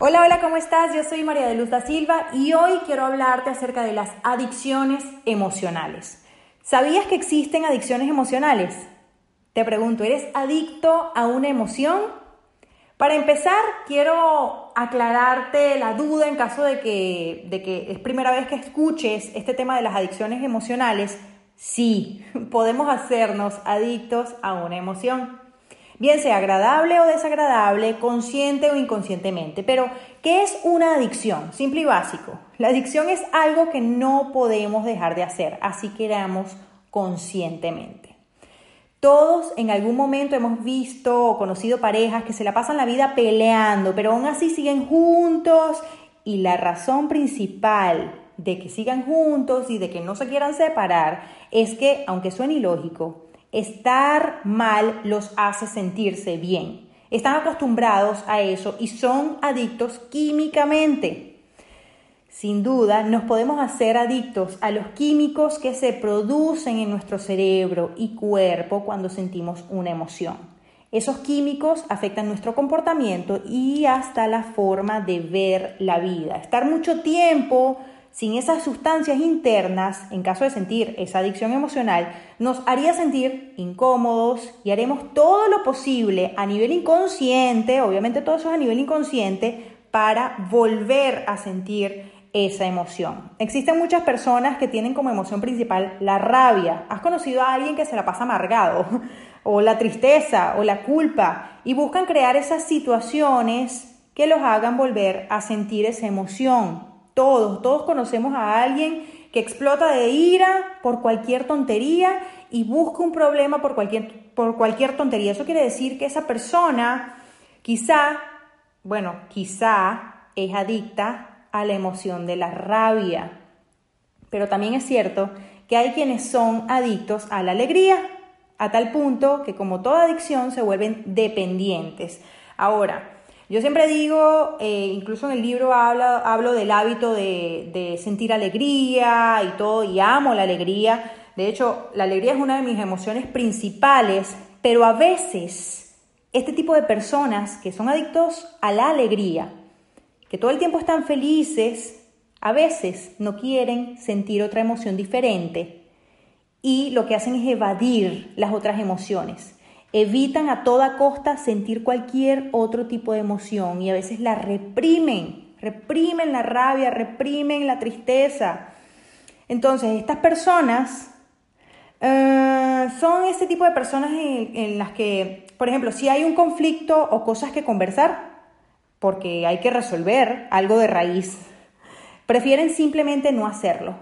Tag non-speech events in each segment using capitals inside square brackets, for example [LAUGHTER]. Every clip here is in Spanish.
Hola, hola, ¿cómo estás? Yo soy María de Luz da Silva y hoy quiero hablarte acerca de las adicciones emocionales. ¿Sabías que existen adicciones emocionales? Te pregunto, ¿eres adicto a una emoción? Para empezar, quiero aclararte la duda en caso de que, de que es primera vez que escuches este tema de las adicciones emocionales. Sí, [LAUGHS] podemos hacernos adictos a una emoción bien sea agradable o desagradable, consciente o inconscientemente. Pero, ¿qué es una adicción? Simple y básico. La adicción es algo que no podemos dejar de hacer, así que queramos conscientemente. Todos en algún momento hemos visto o conocido parejas que se la pasan la vida peleando, pero aún así siguen juntos y la razón principal de que sigan juntos y de que no se quieran separar es que, aunque suene ilógico, Estar mal los hace sentirse bien. Están acostumbrados a eso y son adictos químicamente. Sin duda, nos podemos hacer adictos a los químicos que se producen en nuestro cerebro y cuerpo cuando sentimos una emoción. Esos químicos afectan nuestro comportamiento y hasta la forma de ver la vida. Estar mucho tiempo sin esas sustancias internas, en caso de sentir esa adicción emocional, nos haría sentir incómodos y haremos todo lo posible a nivel inconsciente, obviamente todo eso es a nivel inconsciente, para volver a sentir esa emoción. Existen muchas personas que tienen como emoción principal la rabia. ¿Has conocido a alguien que se la pasa amargado? [LAUGHS] o la tristeza o la culpa y buscan crear esas situaciones que los hagan volver a sentir esa emoción. Todos, todos conocemos a alguien que explota de ira por cualquier tontería y busca un problema por cualquier, por cualquier tontería. Eso quiere decir que esa persona quizá, bueno, quizá es adicta a la emoción de la rabia. Pero también es cierto que hay quienes son adictos a la alegría, a tal punto que como toda adicción se vuelven dependientes. Ahora, yo siempre digo, eh, incluso en el libro hablo, del hábito de, de, sentir alegría y todo, y amo la alegría. De hecho, la alegría es una de mis emociones principales, pero a veces este tipo de personas que son adictos a la alegría, que todo el tiempo están felices, a veces no quieren sentir otra emoción diferente y lo que hacen es evadir las otras emociones. Evitan a toda costa sentir cualquier otro tipo de emoción y a veces la reprimen, reprimen la rabia, reprimen la tristeza. Entonces, estas personas eh, son ese tipo de personas en, en las que, por ejemplo, si hay un conflicto o cosas que conversar, porque hay que resolver algo de raíz, prefieren simplemente no hacerlo.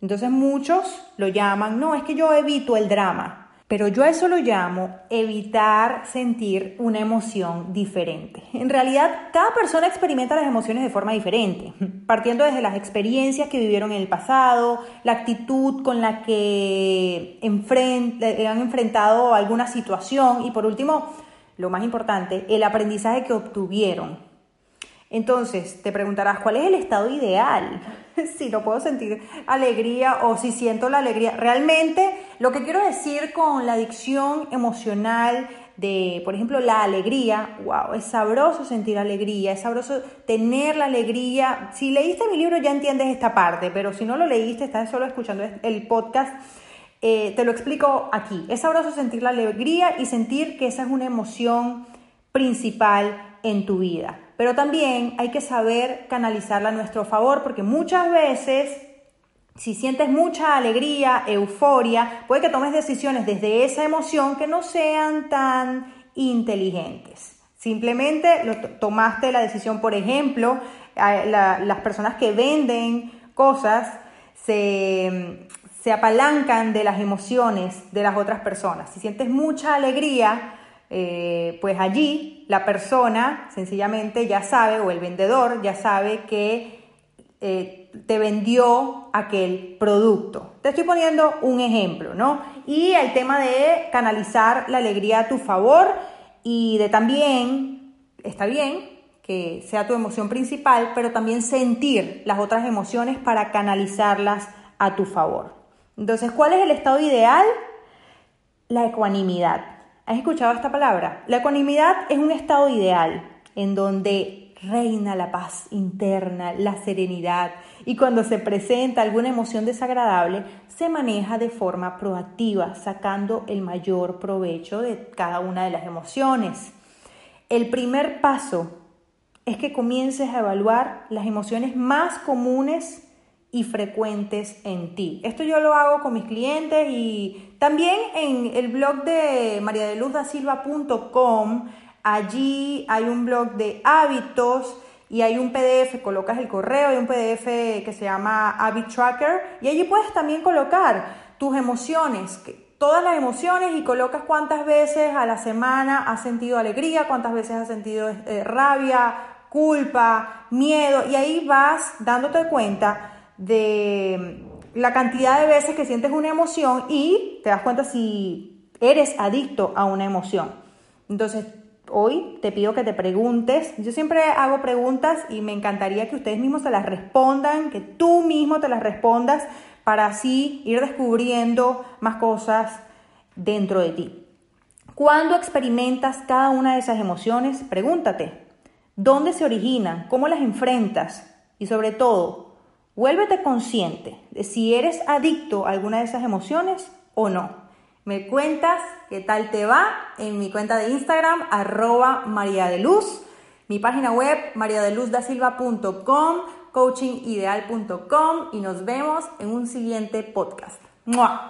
Entonces muchos lo llaman, no, es que yo evito el drama. Pero yo a eso lo llamo evitar sentir una emoción diferente. En realidad, cada persona experimenta las emociones de forma diferente, [LAUGHS] partiendo desde las experiencias que vivieron en el pasado, la actitud con la que eh, han enfrentado alguna situación y por último, lo más importante, el aprendizaje que obtuvieron entonces, te preguntarás, ¿cuál es el estado ideal? [LAUGHS] si no puedo sentir alegría o si siento la alegría. Realmente, lo que quiero decir con la adicción emocional de, por ejemplo, la alegría, wow, es sabroso sentir alegría, es sabroso tener la alegría. Si leíste mi libro ya entiendes esta parte, pero si no lo leíste, estás solo escuchando el podcast, eh, te lo explico aquí. Es sabroso sentir la alegría y sentir que esa es una emoción principal en tu vida. Pero también hay que saber canalizarla a nuestro favor porque muchas veces si sientes mucha alegría, euforia, puede que tomes decisiones desde esa emoción que no sean tan inteligentes. Simplemente tomaste la decisión, por ejemplo, las personas que venden cosas se, se apalancan de las emociones de las otras personas. Si sientes mucha alegría, eh, pues allí la persona sencillamente ya sabe, o el vendedor ya sabe que eh, te vendió aquel producto. Te estoy poniendo un ejemplo, ¿no? Y el tema de canalizar la alegría a tu favor y de también, está bien que sea tu emoción principal, pero también sentir las otras emociones para canalizarlas a tu favor. Entonces, ¿cuál es el estado ideal? La ecuanimidad. ¿Has escuchado esta palabra? La ecuanimidad es un estado ideal en donde reina la paz interna, la serenidad y cuando se presenta alguna emoción desagradable, se maneja de forma proactiva, sacando el mayor provecho de cada una de las emociones. El primer paso es que comiences a evaluar las emociones más comunes y frecuentes en ti. Esto yo lo hago con mis clientes y también en el blog de mariadeluzdasilva.com Allí hay un blog de hábitos y hay un PDF, colocas el correo, hay un PDF que se llama Habit Tracker y allí puedes también colocar tus emociones, todas las emociones y colocas cuántas veces a la semana has sentido alegría, cuántas veces has sentido eh, rabia, culpa, miedo y ahí vas dándote cuenta de la cantidad de veces que sientes una emoción y te das cuenta si eres adicto a una emoción. Entonces, hoy te pido que te preguntes. Yo siempre hago preguntas y me encantaría que ustedes mismos se las respondan, que tú mismo te las respondas para así ir descubriendo más cosas dentro de ti. Cuando experimentas cada una de esas emociones, pregúntate, ¿dónde se originan? ¿Cómo las enfrentas? Y sobre todo, vuélvete consciente de si eres adicto a alguna de esas emociones o no. Me cuentas qué tal te va en mi cuenta de Instagram, arroba María mi página web mariadeluzdasilva.com, coachingideal.com y nos vemos en un siguiente podcast. ¡Mua!